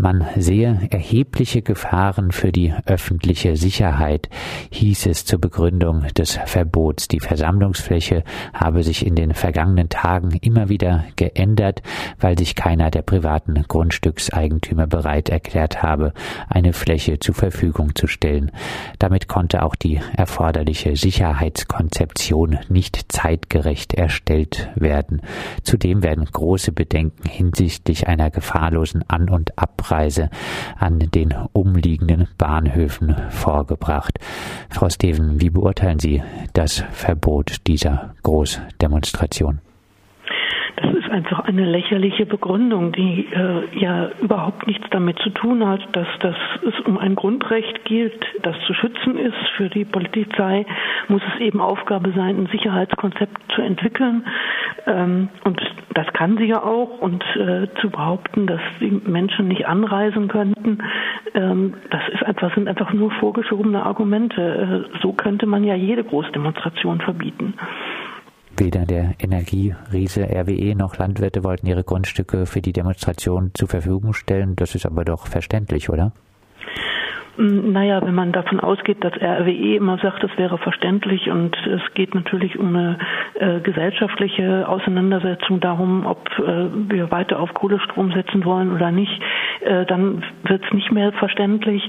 Man sehe erhebliche Gefahren für die öffentliche Sicherheit, hieß es zur Begründung des Verbots. Die Versammlungsfläche habe sich in den vergangenen Tagen immer wieder geändert, weil sich keiner der privaten Grundstückseigentümer bereit erklärt habe, eine Fläche zur Verfügung zu stellen. Damit konnte auch die erforderliche Sicherheitskonzeption nicht zeitgerecht erstellt werden. Zudem werden große Bedenken hinsichtlich einer gefahrlosen An- und Abreise an den umliegenden Bahnhöfen vorgebracht. Frau Steven, wie beurteilen Sie das Verbot dieser Großdemonstration? Das ist einfach eine lächerliche Begründung, die äh, ja überhaupt nichts damit zu tun hat, dass das es um ein Grundrecht gilt, das zu schützen ist. Für die Polizei muss es eben Aufgabe sein, ein Sicherheitskonzept zu entwickeln. Ähm, und das kann sie ja auch. Und äh, zu behaupten, dass die Menschen nicht anreisen könnten, ähm, das ist einfach, sind einfach nur vorgeschobene Argumente. Äh, so könnte man ja jede Großdemonstration verbieten. Weder der Energieriese RWE noch Landwirte wollten ihre Grundstücke für die Demonstration zur Verfügung stellen. Das ist aber doch verständlich, oder? Hm, naja, wenn man davon ausgeht, dass RWE immer sagt, es wäre verständlich und es geht natürlich um eine äh, gesellschaftliche Auseinandersetzung darum, ob äh, wir weiter auf Kohlestrom setzen wollen oder nicht, äh, dann wird es nicht mehr verständlich.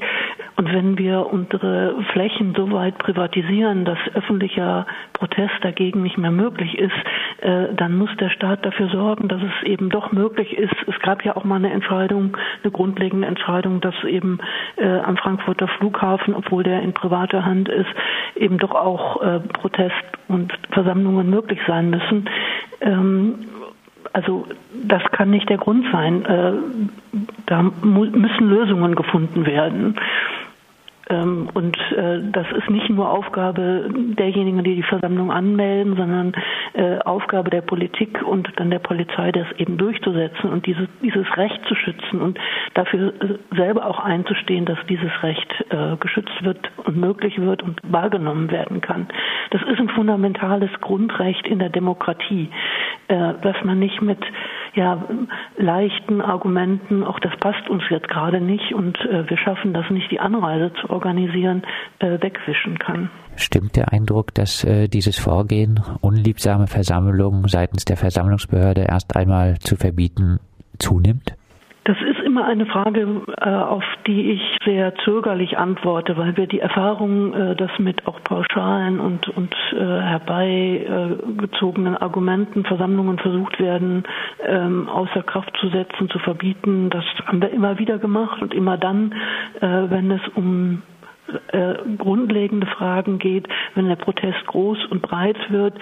Und wenn wir unsere Flächen so weit privatisieren, dass öffentlicher Protest dagegen nicht mehr möglich ist, dann muss der Staat dafür sorgen, dass es eben doch möglich ist. Es gab ja auch mal eine Entscheidung, eine grundlegende Entscheidung, dass eben äh, am Frankfurter Flughafen, obwohl der in privater Hand ist, eben doch auch äh, Protest und Versammlungen möglich sein müssen. Ähm, also das kann nicht der Grund sein. Äh, da müssen Lösungen gefunden werden. Ähm, und äh, das ist nicht nur Aufgabe derjenigen, die die Versammlung anmelden, sondern äh, Aufgabe der Politik und dann der Polizei, das eben durchzusetzen und dieses, dieses Recht zu schützen und dafür äh, selber auch einzustehen, dass dieses Recht geschützt wird und möglich wird und wahrgenommen werden kann. Das ist ein fundamentales Grundrecht in der Demokratie, dass man nicht mit ja, leichten Argumenten, auch das passt uns jetzt gerade nicht und äh, wir schaffen das nicht, die Anreise zu organisieren, äh, wegwischen kann. Stimmt der Eindruck, dass äh, dieses Vorgehen, unliebsame Versammlungen seitens der Versammlungsbehörde erst einmal zu verbieten, zunimmt? Das ist immer eine Frage, äh, auf die ich sehr zögerlich antworte, weil wir die Erfahrung, äh, dass mit auch pauschalen und, und äh, herbeigezogenen Argumenten Versammlungen versucht werden, ähm, außer Kraft zu setzen, zu verbieten, das haben wir immer wieder gemacht und immer dann, wenn es um äh, grundlegende Fragen geht, wenn der Protest groß und breit wird,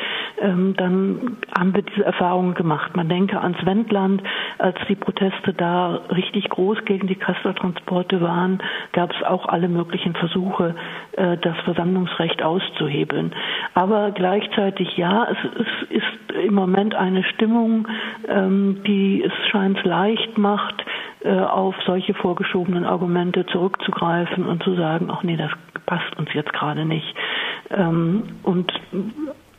ähm, dann haben wir diese Erfahrungen gemacht. Man denke ans Wendland, als die Proteste da richtig groß gegen die Castortransporte waren, gab es auch alle möglichen Versuche, äh, das Versammlungsrecht auszuhebeln. Aber gleichzeitig ja, es, ist im Moment eine Stimmung, ähm, die es scheint leicht macht, auf solche vorgeschobenen Argumente zurückzugreifen und zu sagen, ach nee, das passt uns jetzt gerade nicht. Ähm, und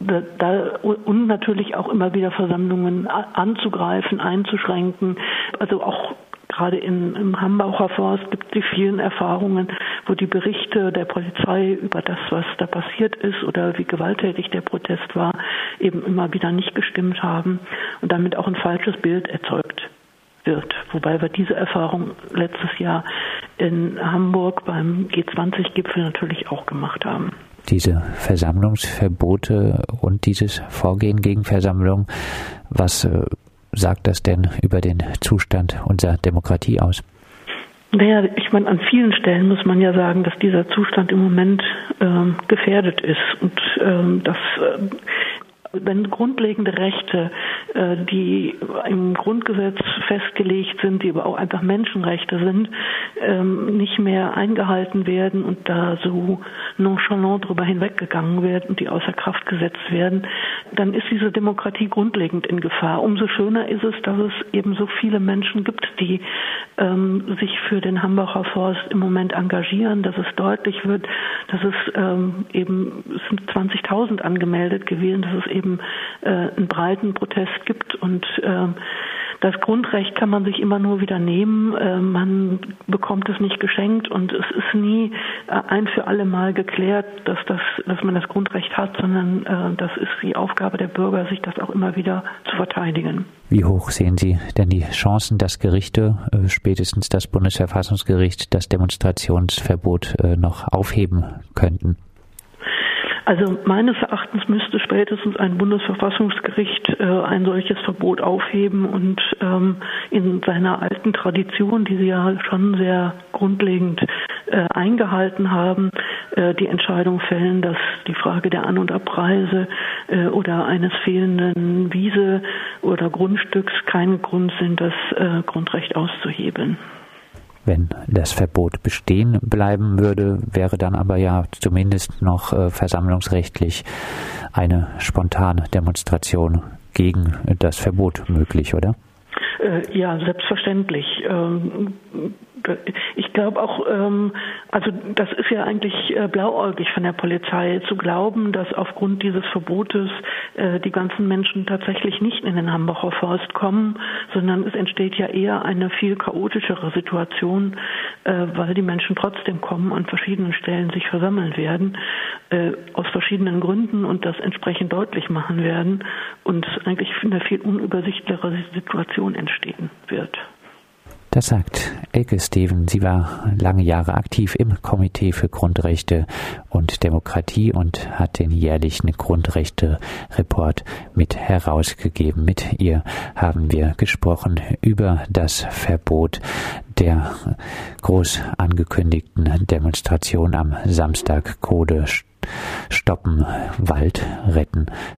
da, und natürlich auch immer wieder Versammlungen anzugreifen, einzuschränken. Also auch gerade in, im Hambacher Forst gibt es die vielen Erfahrungen, wo die Berichte der Polizei über das, was da passiert ist oder wie gewalttätig der Protest war, eben immer wieder nicht gestimmt haben und damit auch ein falsches Bild erzeugt wird. Wobei wir diese Erfahrung letztes Jahr in Hamburg beim G20-Gipfel natürlich auch gemacht haben. Diese Versammlungsverbote und dieses Vorgehen gegen Versammlungen, was äh, sagt das denn über den Zustand unserer Demokratie aus? Naja, ich meine, an vielen Stellen muss man ja sagen, dass dieser Zustand im Moment ähm, gefährdet ist und ähm, dass äh, wenn grundlegende Rechte, äh, die im Grundgesetz festgelegt sind, die aber auch einfach Menschenrechte sind, ähm, nicht mehr eingehalten werden und da so nonchalant drüber hinweggegangen wird und die außer Kraft gesetzt werden, dann ist diese Demokratie grundlegend in Gefahr. Umso schöner ist es, dass es eben so viele Menschen gibt, die ähm, sich für den Hambacher Forst im Moment engagieren, dass es deutlich wird, dass es ähm, eben es sind 20.000 angemeldet gewesen, dass es eben äh, einen breiten Protest gibt und äh, das Grundrecht kann man sich immer nur wieder nehmen. Äh, man bekommt es nicht geschenkt und es ist nie äh, ein für alle Mal geklärt, dass, das, dass man das Grundrecht hat, sondern äh, das ist die Aufgabe der Bürger, sich das auch immer wieder zu verteidigen. Wie hoch sehen Sie denn die Chancen, dass Gerichte, spätestens das Bundesverfassungsgericht, das Demonstrationsverbot noch aufheben könnten? Also meines Erachtens müsste spätestens ein Bundesverfassungsgericht äh, ein solches Verbot aufheben und ähm, in seiner alten Tradition, die sie ja schon sehr grundlegend äh, eingehalten haben, äh, die Entscheidung fällen, dass die Frage der An- und Abreise äh, oder eines fehlenden Wiese oder Grundstücks kein Grund sind, das äh, Grundrecht auszuhebeln. Wenn das Verbot bestehen bleiben würde, wäre dann aber ja zumindest noch äh, versammlungsrechtlich eine spontane Demonstration gegen das Verbot möglich, oder? Äh, ja, selbstverständlich. Ähm, ich glaube auch, ähm, also das ist ja eigentlich äh, blauäugig von der Polizei zu glauben, dass aufgrund dieses Verbotes äh, die ganzen Menschen tatsächlich nicht in den Hambacher Forst kommen, sondern es entsteht ja eher eine viel chaotischere Situation, äh, weil die Menschen trotzdem kommen, an verschiedenen Stellen sich versammeln werden, äh, aus verschiedenen Gründen und das entsprechend deutlich machen werden und eigentlich eine viel unübersichtlichere Situation entstehen wird. Das sagt Elke Steven. Sie war lange Jahre aktiv im Komitee für Grundrechte und Demokratie und hat den jährlichen Grundrechte-Report mit herausgegeben. Mit ihr haben wir gesprochen über das Verbot der groß angekündigten Demonstration am Samstag Code stoppen, Wald retten.